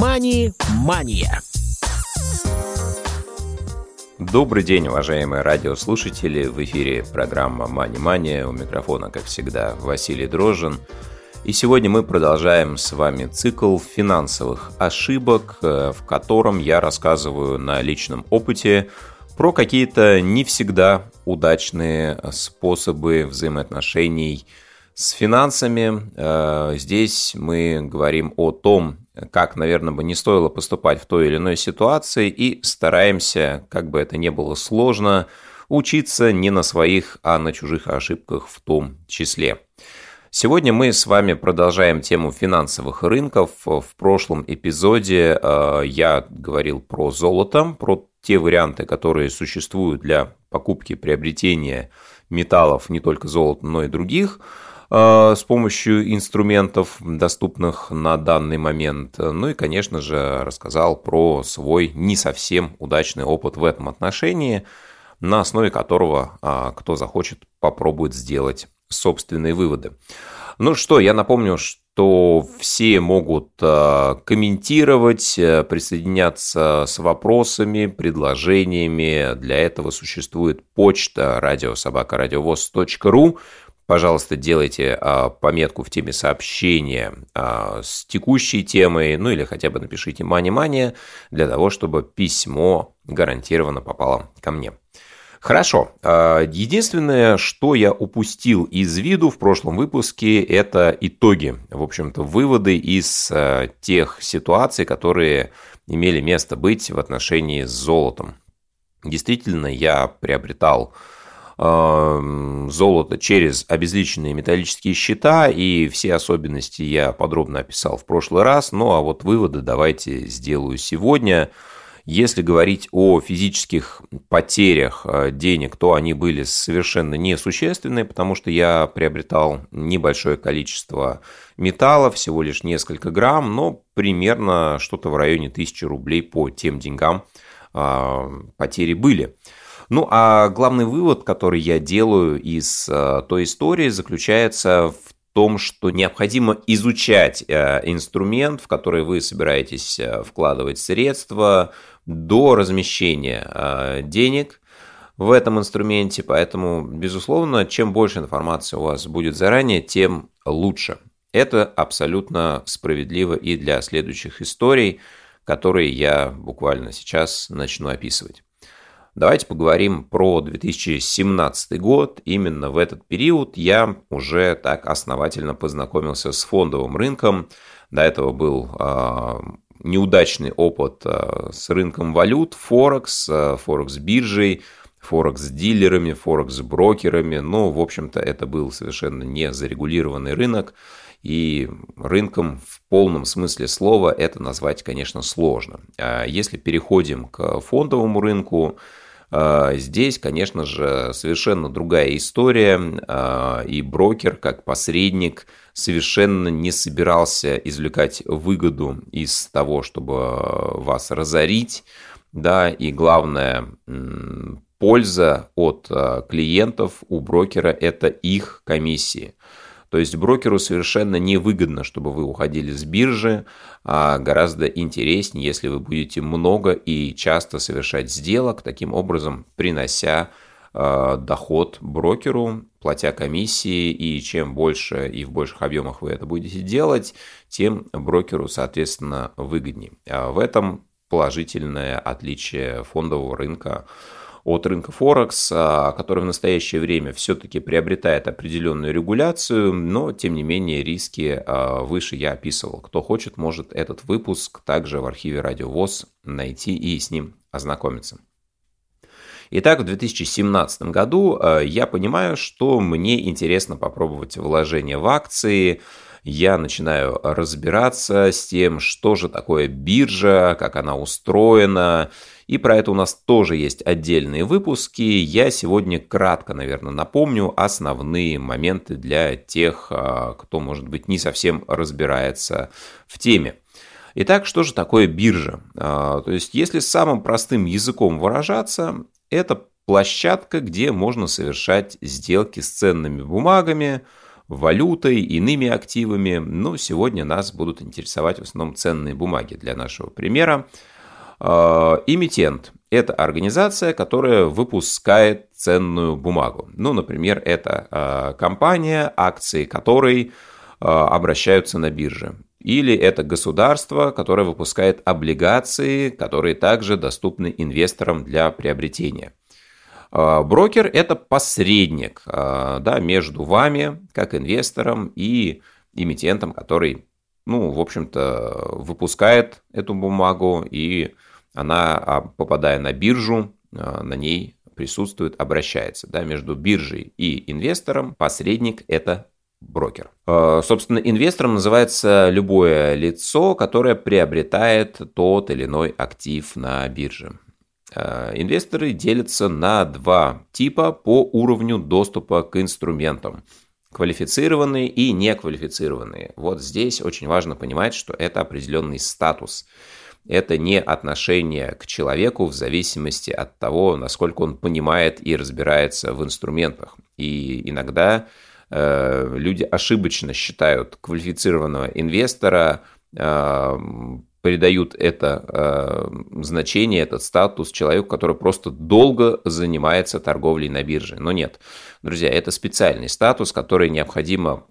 «Мани-мания». Добрый день, уважаемые радиослушатели. В эфире программа «Мани-мания». У микрофона, как всегда, Василий Дрожжин. И сегодня мы продолжаем с вами цикл финансовых ошибок, э, в котором я рассказываю на личном опыте про какие-то не всегда удачные способы взаимоотношений с финансами. Э, здесь мы говорим о том, как, наверное, бы не стоило поступать в той или иной ситуации и стараемся, как бы это ни было сложно, учиться не на своих, а на чужих ошибках в том числе. Сегодня мы с вами продолжаем тему финансовых рынков. В прошлом эпизоде э, я говорил про золото, про те варианты, которые существуют для покупки, приобретения металлов, не только золота, но и других, с помощью инструментов, доступных на данный момент. Ну и, конечно же, рассказал про свой не совсем удачный опыт в этом отношении, на основе которого, э, кто захочет, попробует сделать собственные выводы. Ну что, я напомню, что все могут э, комментировать, э, присоединяться с вопросами, предложениями. Для этого существует почта радиособакарадиовоз.ру. Пожалуйста, делайте э, пометку в теме сообщения с текущей темой, ну или хотя бы напишите «мани-мания» для того, чтобы письмо гарантированно попало ко мне. Хорошо. А, единственное, что я упустил из виду в прошлом выпуске, это итоги, в общем-то, выводы из а, тех ситуаций, которые имели место быть в отношении с золотом. Действительно, я приобретал а, золото через обезличенные металлические счета, и все особенности я подробно описал в прошлый раз, ну а вот выводы давайте сделаю сегодня – если говорить о физических потерях э, денег, то они были совершенно несущественные, потому что я приобретал небольшое количество металла, всего лишь несколько грамм, но примерно что-то в районе 1000 рублей по тем деньгам э, потери были. Ну а главный вывод, который я делаю из э, той истории, заключается в том, что необходимо изучать инструмент, в который вы собираетесь вкладывать средства, до размещения денег в этом инструменте, поэтому, безусловно, чем больше информации у вас будет заранее, тем лучше. Это абсолютно справедливо и для следующих историй, которые я буквально сейчас начну описывать. Давайте поговорим про 2017 год. Именно в этот период я уже так основательно познакомился с фондовым рынком. До этого был а, неудачный опыт э, с рынком валют, Форекс, э, Форекс-биржей, Форекс-дилерами, Форекс-брокерами. Но, в общем-то, это был совершенно не зарегулированный рынок. И рынком в полном смысле слова это назвать, конечно, сложно. А если переходим к фондовому рынку, Здесь, конечно же, совершенно другая история, и брокер, как посредник, совершенно не собирался извлекать выгоду из того, чтобы э, вас разорить, да, и главное, польза от клиентов у брокера – это их комиссии. То есть брокеру совершенно невыгодно, чтобы вы уходили с биржи, а гораздо интереснее, если вы будете много и часто совершать сделок, таким образом принося Э, доход брокеру, платя комиссии, и чем больше и в больших объемах вы это будете делать, тем брокеру, соответственно, выгоднее. А в этом положительное отличие фондового рынка от рынка Форекс, а, который в настоящее время все-таки приобретает определенную регуляцию, но тем не менее риски а, выше я описывал. Кто хочет, может этот выпуск также в архиве Радио ВОЗ найти и с ним ознакомиться. Итак, в 2017 году э, я понимаю, что мне интересно попробовать вложение в акции, я начинаю разбираться с тем, что же такое биржа, как она устроена, и про это у нас тоже есть отдельные выпуски. Я сегодня кратко, наверное, напомню основные моменты для тех, э, кто, может быть, не совсем разбирается в теме. Итак, что же такое биржа? Э, то есть, если самым простым языком выражаться, это площадка, где можно совершать сделки с ценными бумагами валютой, иными активами. Но сегодня нас будут интересовать в основном ценные бумаги для нашего примера. Эмитент – это организация, которая выпускает ценную бумагу. Ну, например, это компания, акции которой обращаются на бирже. Или это государство, которое выпускает облигации, которые также доступны инвесторам для приобретения. Брокер – это посредник да, между вами, как инвестором, и эмитентом, который, ну, в общем-то, выпускает эту бумагу, и она, а, попадая на биржу, на ней присутствует, обращается. Да, между биржей и инвестором посредник – это брокер. Собственно, инвестором называется любое лицо, которое приобретает тот или иной актив на бирже. Инвесторы делятся на два типа по уровню доступа к инструментам. Квалифицированные и неквалифицированные. Вот здесь очень важно понимать, что это определенный статус. Это не отношение к человеку в зависимости от того, насколько он понимает и разбирается в инструментах. И иногда э, люди ошибочно считают квалифицированного инвестора э, придают это э, значение, этот статус человеку, который просто долго занимается торговлей на бирже. Но нет, друзья, это специальный статус, который необходимо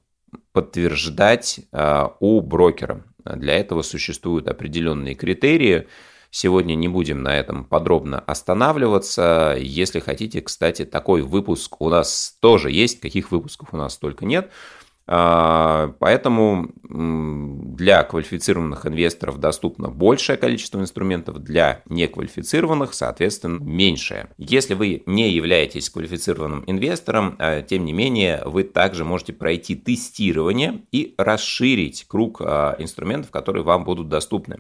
подтверждать э, у брокера. Для этого существуют определенные критерии. Сегодня не будем на этом подробно останавливаться. Если хотите, кстати, такой выпуск у нас тоже есть. Каких выпусков у нас только нет. А, поэтому для квалифицированных инвесторов доступно большее количество инструментов, для неквалифицированных, соответственно, меньшее. Если вы не являетесь квалифицированным инвестором, а, тем не менее, вы также можете пройти тестирование и расширить круг а, инструментов, которые вам будут доступны.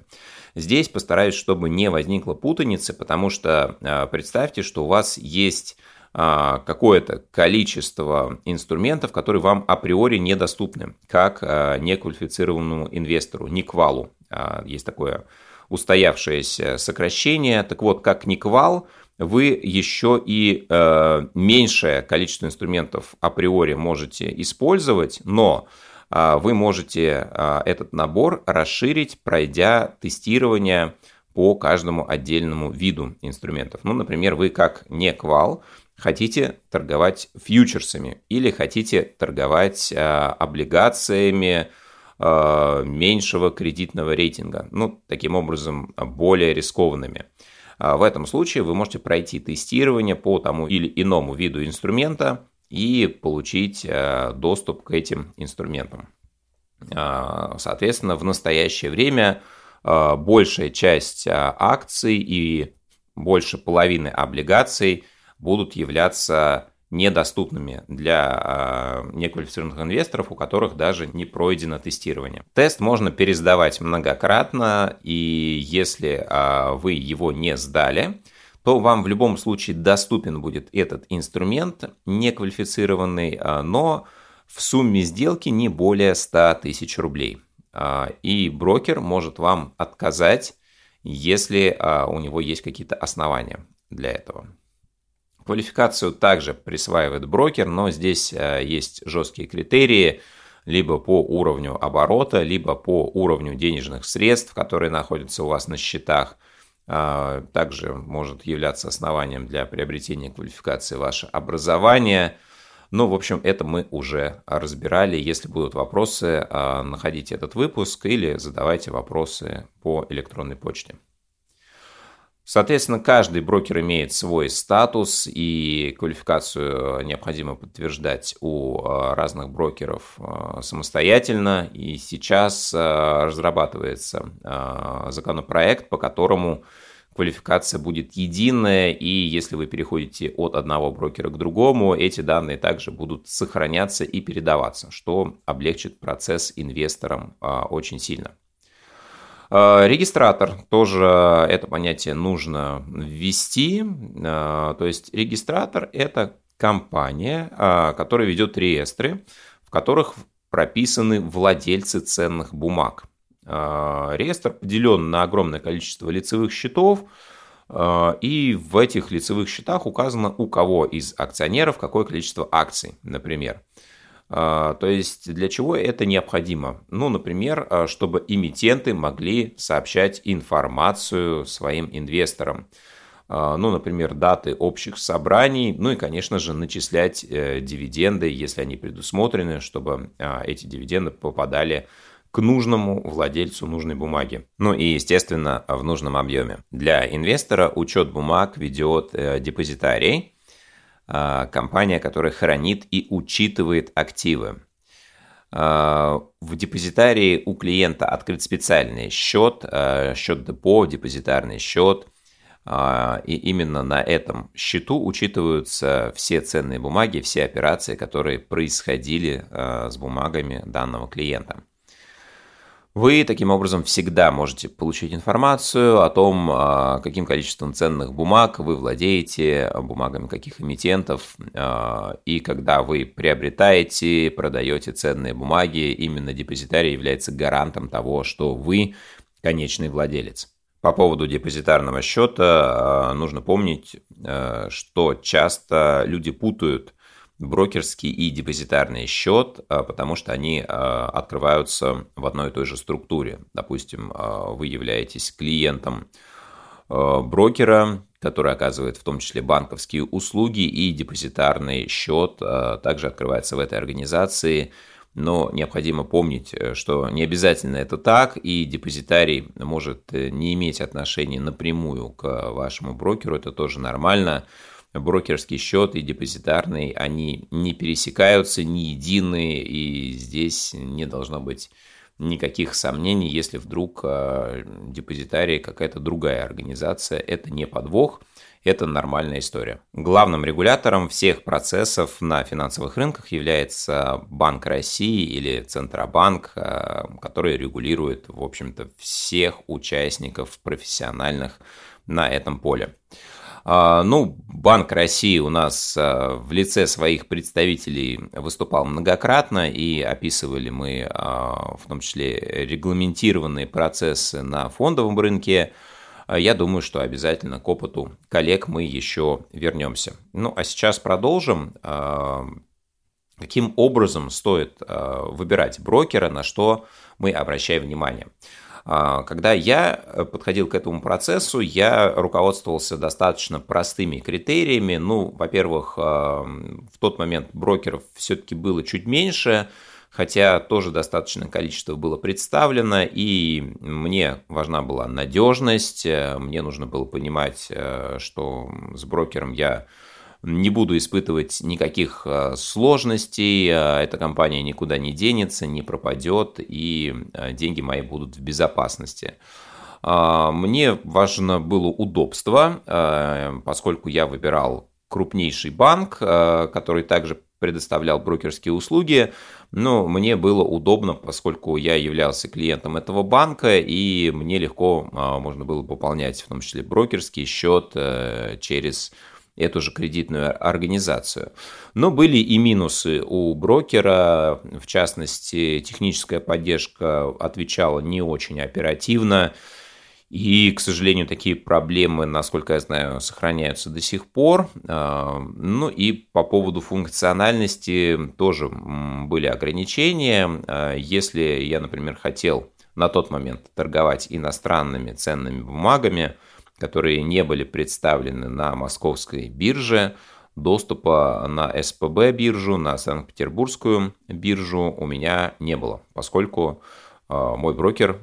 Здесь постараюсь, чтобы не возникло путаницы, потому что представьте, что у вас есть какое-то количество инструментов, которые вам априори недоступны, как а, неквалифицированному инвестору, никвалу. А, есть такое устоявшееся сокращение. Так вот, как никвал, вы еще и меньшее количество инструментов априори можете использовать, но вы можете этот набор расширить, пройдя тестирование по каждому отдельному виду инструментов. Ну, например, вы как неквал хотите торговать фьючерсами или хотите торговать а, облигациями а, меньшего кредитного рейтинга, ну, таким образом, более рискованными. А, в этом случае вы можете пройти тестирование по тому или иному виду инструмента и получить доступ к этим инструментам. Соответственно, в настоящее время большая часть акций и больше половины облигаций – будут являться недоступными для э, неквалифицированных инвесторов, у которых даже не пройдено тестирование. Тест можно пересдавать многократно, и если э, вы его не сдали, то вам в любом случае доступен будет этот инструмент неквалифицированный, э, но в сумме сделки не более 100 тысяч рублей. И брокер может вам отказать, если у него есть какие-то основания для этого. Квалификацию также присваивает брокер, но здесь э, есть жесткие критерии, либо по уровню оборота, либо по уровню денежных средств, которые находятся у вас на счетах. А, также может являться основанием для приобретения квалификации ваше образование. Ну, в общем, это мы уже разбирали. Если будут вопросы, а, находите этот выпуск или задавайте вопросы по электронной почте. Соответственно, каждый брокер имеет свой статус, и квалификацию необходимо подтверждать у а, разных брокеров а, самостоятельно. И сейчас а, разрабатывается законопроект, по которому квалификация будет единая, и если вы переходите от одного брокера к другому, эти данные также будут сохраняться и передаваться, что облегчит процесс инвесторам очень сильно. Э, регистратор тоже это понятие нужно ввести. Э, то есть регистратор – это компания, э, которая ведет реестры, в которых прописаны владельцы ценных бумаг. Реестр поделен на огромное количество лицевых счетов, и в этих лицевых счетах указано, у кого из акционеров какое количество акций, например. То есть для чего это необходимо? Ну, например, чтобы эмитенты могли сообщать информацию своим инвесторам. Ну, например, даты общих собраний, ну и, конечно же, начислять э, дивиденды, если они предусмотрены, чтобы эти дивиденды попадали к нужному владельцу нужной бумаги. Ну и, естественно, в нужном объеме. Для инвестора учет бумаг ведет э, депозитарий, компания, которая хранит и учитывает активы. Э, в депозитарии у клиента открыт специальный счет, э, счет депо, депозитарный счет, и именно на этом счету учитываются все ценные бумаги, все операции, которые происходили с бумагами данного клиента. Вы таким образом всегда можете получить информацию о том, а, каким количеством ценных бумаг вы владеете, бумагами каких эмитентов, а, и когда вы приобретаете, продаете ценные бумаги, именно депозитарий является гарантом того, что вы конечный владелец. По поводу депозитарного счета а, нужно помнить, что часто люди путают брокерский и депозитарный счет, а, потому что они а, открываются в одной и той же структуре. Допустим, а, вы являетесь клиентом брокера, который оказывает в том числе банковские услуги, и депозитарный счет также открывается в этой организации. Но необходимо помнить, что не обязательно это так, и депозитарий может не иметь отношения напрямую к вашему брокеру, это тоже нормально брокерский счет и депозитарный, они не пересекаются, не едины, и здесь не должно быть никаких сомнений, если вдруг э, депозитарий какая-то другая организация, это не подвох, это нормальная история. Главным регулятором всех процессов на финансовых рынках является Банк России или Центробанк, э, который регулирует, в общем-то, всех участников профессиональных на этом поле. А, ну, Банк России у нас а, в лице своих представителей выступал многократно, и описывали мы а, в том числе регламентированные процессы на фондовом рынке. Я думаю, что обязательно к опыту коллег мы еще вернемся. Ну, а сейчас продолжим. Каким образом стоит выбирать брокера, на что мы обращаем внимание? А, когда я э, подходил к этому процессу, я руководствовался достаточно простыми критериями. Ну, во-первых, в тот момент брокеров все-таки было чуть меньше, хотя тоже достаточное количество было представлено, и мне важна была надежность, э, мне нужно было понимать, э, что с брокером я не буду испытывать никаких э, сложностей, э, эта компания никуда не денется, не пропадет, и э, деньги мои будут в безопасности. А, мне важно было удобство, поскольку я выбирал крупнейший банк, который также предоставлял брокерские услуги, но мне было удобно, поскольку я являлся клиентом этого банка, и мне легко можно было пополнять в том числе брокерский счет через эту же кредитную организацию. Но были и минусы у брокера, в частности, техническая поддержка отвечала не очень оперативно, и, к сожалению, такие проблемы, насколько я знаю, сохраняются до сих пор. А, ну и по поводу функциональности тоже были ограничения. А, если я, например, хотел на тот момент торговать иностранными ценными бумагами – которые не были представлены на московской бирже, доступа на СПБ биржу, на Санкт-Петербургскую биржу у меня не было, поскольку а, мой брокер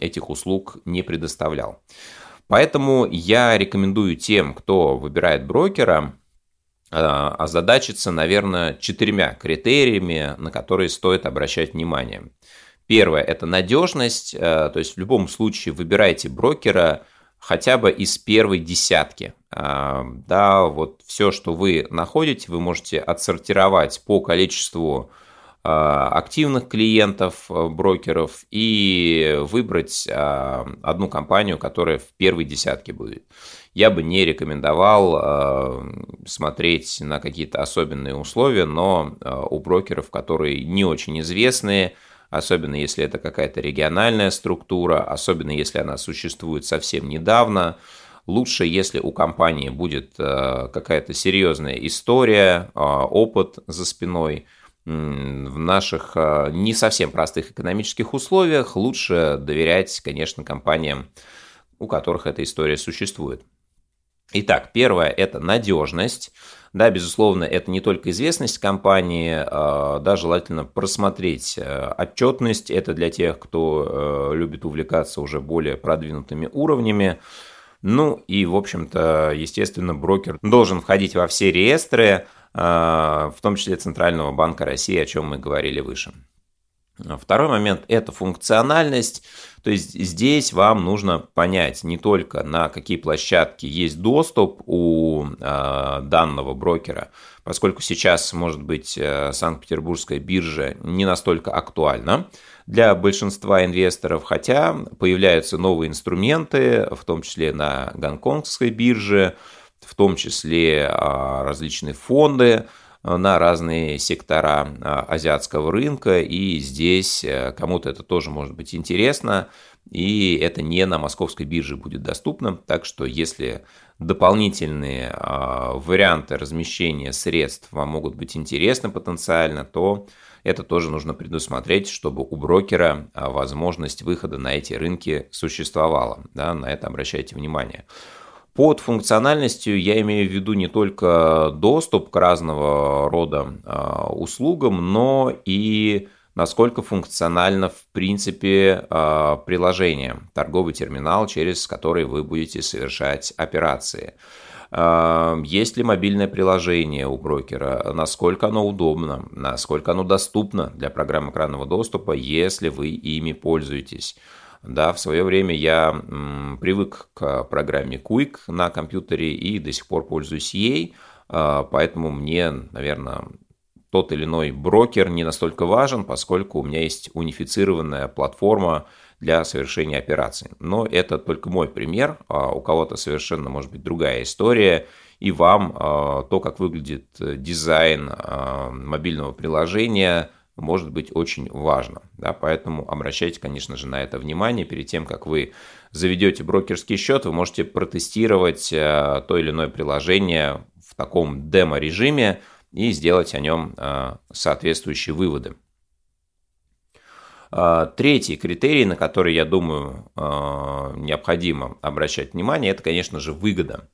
этих услуг не предоставлял. Поэтому я рекомендую тем, кто выбирает брокера, а, озадачиться, наверное, четырьмя критериями, на которые стоит обращать внимание. Первое – это надежность, а, то есть в любом случае выбирайте брокера, хотя бы из первой десятки. А, да, вот все, что вы находите, вы можете отсортировать по количеству а, активных клиентов, а, брокеров и выбрать одну компанию, которая в первой десятке будет. Я бы не рекомендовал смотреть на какие-то особенные условия, но у брокеров, которые не очень известные, особенно если это какая-то региональная структура, особенно если она существует совсем недавно. Лучше, если у компании будет э, какая-то серьезная история, э, опыт за спиной, в наших не совсем простых экономических условиях лучше доверять, конечно, компаниям, у которых эта история существует. Итак, первое – это надежность. Да, безусловно, это не только известность компании, а, да, желательно просмотреть э, отчетность. Это для тех, кто э, любит увлекаться уже более продвинутыми уровнями. Ну и, в общем-то, естественно, брокер должен входить во все реестры, а, в том числе Центрального банка России, о чем мы говорили выше. Второй момент – это функциональность. То есть здесь вам нужно понять не только на какие площадки есть доступ у э, данного брокера, поскольку сейчас, может быть, э, Санкт-Петербургская биржа не настолько актуальна для большинства инвесторов, хотя появляются новые инструменты, в том числе на гонконгской бирже, в том числе э, различные фонды, на разные сектора а, азиатского рынка, и здесь э, кому-то это тоже может быть интересно, и это не на московской бирже будет доступно, так что если дополнительные варианты размещения средств вам могут быть интересны потенциально, то это тоже нужно предусмотреть, чтобы у брокера возможность выхода на эти рынки существовала. Да, на это обращайте внимание. Под функциональностью я имею в виду не только доступ к разного рода а, услугам, но и насколько функционально в принципе а, приложение, торговый терминал, через который вы будете совершать операции. А, есть ли мобильное приложение у брокера, насколько оно удобно, насколько оно доступно для программ экранного доступа, если вы ими пользуетесь. Да, в свое время я м, привык к программе Quick на компьютере и до сих пор пользуюсь ей, а, поэтому мне, наверное, тот или иной брокер не настолько важен, поскольку у меня есть унифицированная платформа для совершения операций. Но это только мой пример, а у кого-то совершенно может быть другая история, и вам а, то, как выглядит дизайн мобильного приложения – может быть очень важно. Да, поэтому обращайте, конечно же, на это внимание. Перед тем, как вы заведете брокерский счет, вы можете протестировать э, то или иное приложение в таком демо-режиме и сделать о нем э, соответствующие выводы. Э, третий критерий, на который, я думаю, необходимо обращать внимание, это, конечно же, выгода.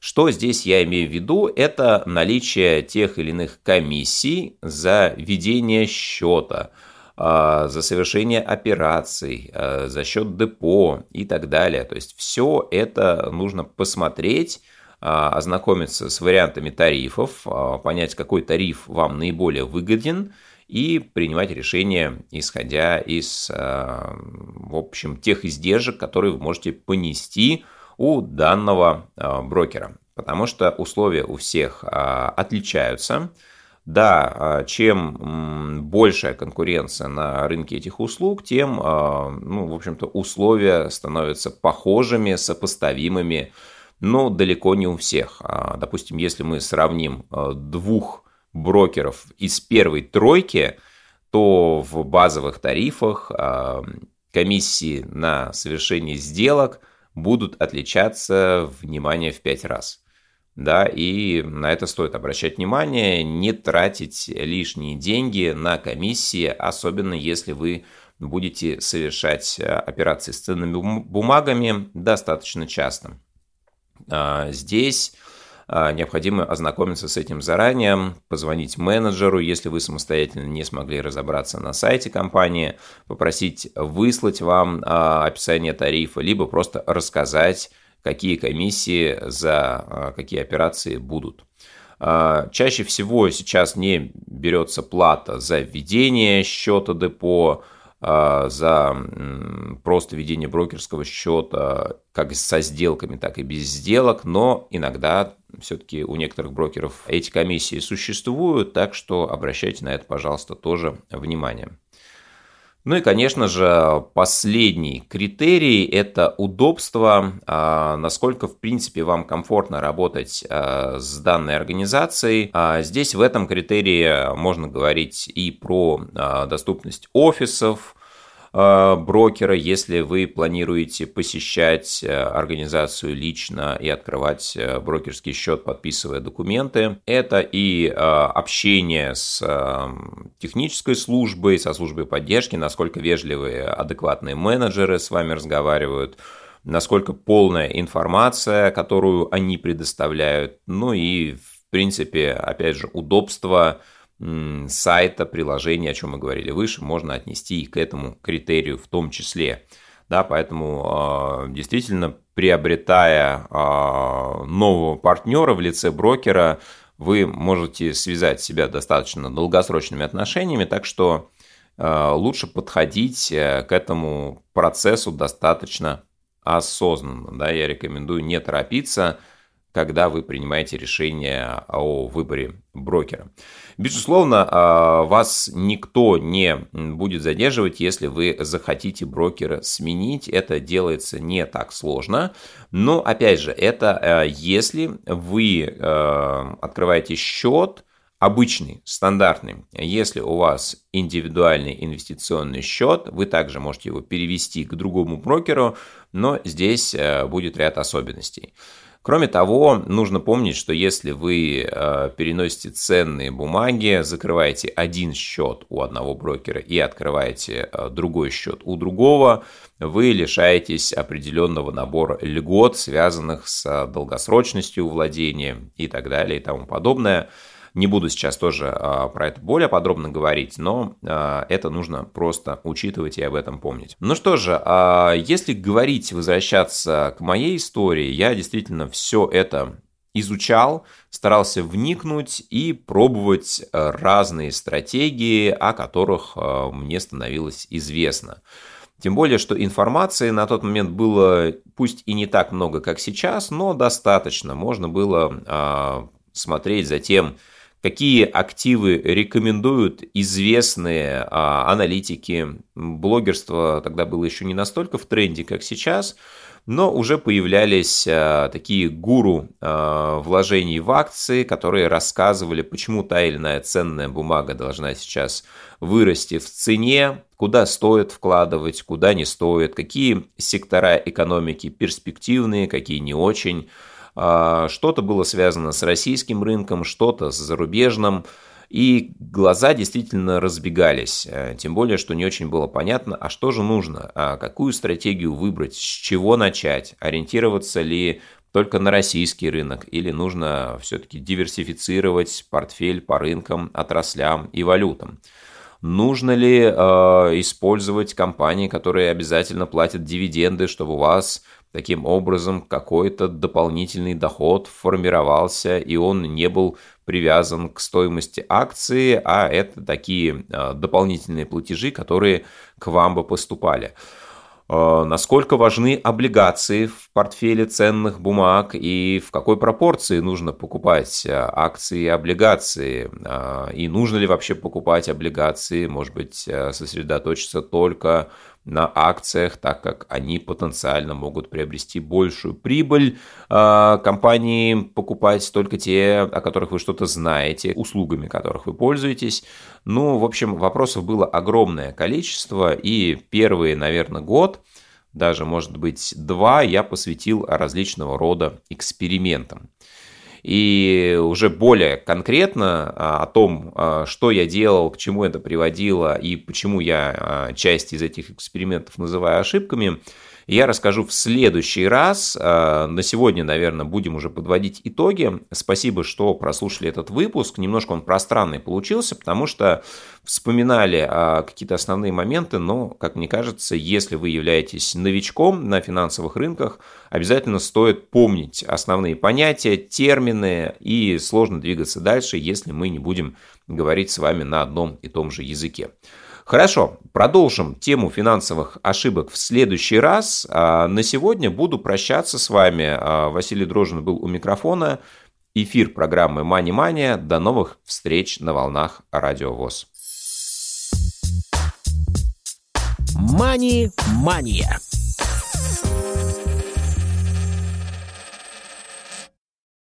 Что здесь я имею в виду? Это наличие тех или иных комиссий за ведение счета, а, за совершение операций, а, за счет депо и так далее. То есть все это нужно посмотреть, а, ознакомиться с вариантами тарифов, понять, какой тариф вам наиболее выгоден, и принимать решение, исходя из, в общем, тех издержек, которые вы можете понести у данного а, брокера, потому что условия у всех а, отличаются. Да, а, чем большая конкуренция на рынке этих услуг, тем, ну, в общем-то, условия становятся похожими, сопоставимыми, но далеко не у всех. Допустим, если мы сравним двух брокеров из первой тройки, то в базовых тарифах комиссии на совершение сделок будут отличаться, внимание, в 5 раз. Да, и на это стоит обращать внимание, не тратить лишние деньги на комиссии, особенно если вы будете совершать э, операции с ценными бумагами достаточно часто. А, здесь необходимо ознакомиться с этим заранее, позвонить менеджеру, если вы самостоятельно не смогли разобраться на сайте компании, попросить выслать вам а, описание тарифа, либо просто рассказать, какие комиссии за а, какие операции будут. Чаще всего сейчас не берется плата за введение счета депо, за просто ведение брокерского счета как со сделками, так и без сделок, но иногда все-таки у некоторых брокеров эти комиссии существуют, так что обращайте на это, пожалуйста, тоже внимание. Ну и, конечно же, последний критерий – это удобство, а, насколько, в принципе, вам комфортно работать а, с данной организацией. А здесь в этом критерии можно говорить и про доступность офисов, брокера, если вы планируете посещать э, организацию лично и открывать брокерский счет, подписывая документы. Это и общение с технической службой, со службой поддержки, насколько вежливые, адекватные менеджеры с вами разговаривают, насколько полная информация, которую они предоставляют, ну и, в принципе, опять же, удобство сайта, приложения, о чем мы говорили выше, можно отнести и к этому критерию в том числе. Да, поэтому а, действительно, приобретая а, нового партнера в лице брокера, вы можете связать себя достаточно долгосрочными отношениями, так что а, лучше подходить э, к этому процессу достаточно осознанно. Да, я рекомендую не торопиться, когда вы принимаете решение о выборе брокера. Безусловно, а, вас никто не будет задерживать, если вы захотите брокера сменить. Это делается не так сложно. Но, опять же, это а, если вы а, открываете счет, обычный, стандартный. Если у вас индивидуальный инвестиционный счет, вы также можете его перевести к другому брокеру, но здесь будет ряд особенностей. Кроме того, нужно помнить, что если вы э, переносите ценные бумаги, закрываете один счет у одного брокера и открываете э, другой счет у другого, вы лишаетесь определенного набора льгот, связанных с долгосрочностью владения и так далее и тому подобное. Не буду сейчас тоже а, про это более подробно говорить, но а, это нужно просто учитывать и об этом помнить. Ну что же, а, если говорить, возвращаться к моей истории, я действительно все это изучал, старался вникнуть и пробовать разные стратегии, о которых мне становилось известно. Тем более, что информации на тот момент было пусть и не так много, как сейчас, но достаточно. Можно было смотреть за тем, какие активы рекомендуют известные а, аналитики. Блогерство тогда было еще не настолько в тренде, как сейчас, но уже появлялись а, такие гуру а, вложений в акции, которые рассказывали, почему та или иная ценная бумага должна сейчас вырасти в цене, куда стоит вкладывать, куда не стоит, какие сектора экономики перспективные, какие не очень что-то было связано с российским рынком, что-то с зарубежным. И глаза действительно разбегались, э, тем более, что не очень было понятно, а что же нужно, а какую стратегию выбрать, с чего начать, ориентироваться ли только на российский рынок или нужно все-таки диверсифицировать портфель по рынкам, отраслям и валютам. Нужно ли э, использовать компании, которые обязательно платят дивиденды, чтобы у вас Таким образом, какой-то дополнительный доход формировался, и он не был привязан к стоимости акции, а это такие а, дополнительные платежи, которые к вам бы поступали. А, насколько важны облигации в портфеле ценных бумаг и в какой пропорции нужно покупать а, акции и облигации? И нужно ли вообще покупать облигации? Может быть, сосредоточиться только на акциях, так как они потенциально могут приобрести большую прибыль. А, компании покупать только те, о которых вы что-то знаете, услугами которых вы пользуетесь. Ну, в общем, вопросов было огромное количество, и первый, наверное, год, даже, может быть, два, я посвятил различного рода экспериментам. И уже более конкретно а, о том, а, что я делал, к чему это приводило и почему я а, часть из этих экспериментов называю ошибками – я расскажу в следующий раз. А, на сегодня, наверное, будем уже подводить итоги. Спасибо, что прослушали этот выпуск. Немножко он пространный получился, потому что вспоминали а, какие-то основные моменты, но, как мне кажется, если вы являетесь новичком на финансовых рынках, обязательно стоит помнить основные понятия, термины, и сложно двигаться дальше, если мы не будем говорить с вами на одном и том же языке. Хорошо, продолжим тему финансовых ошибок в следующий раз. А на сегодня буду прощаться с вами. А, Василий Дрожин был у микрофона. Эфир программы Money Mania. До новых встреч на волнах Радио ВОЗ. Мани-мания.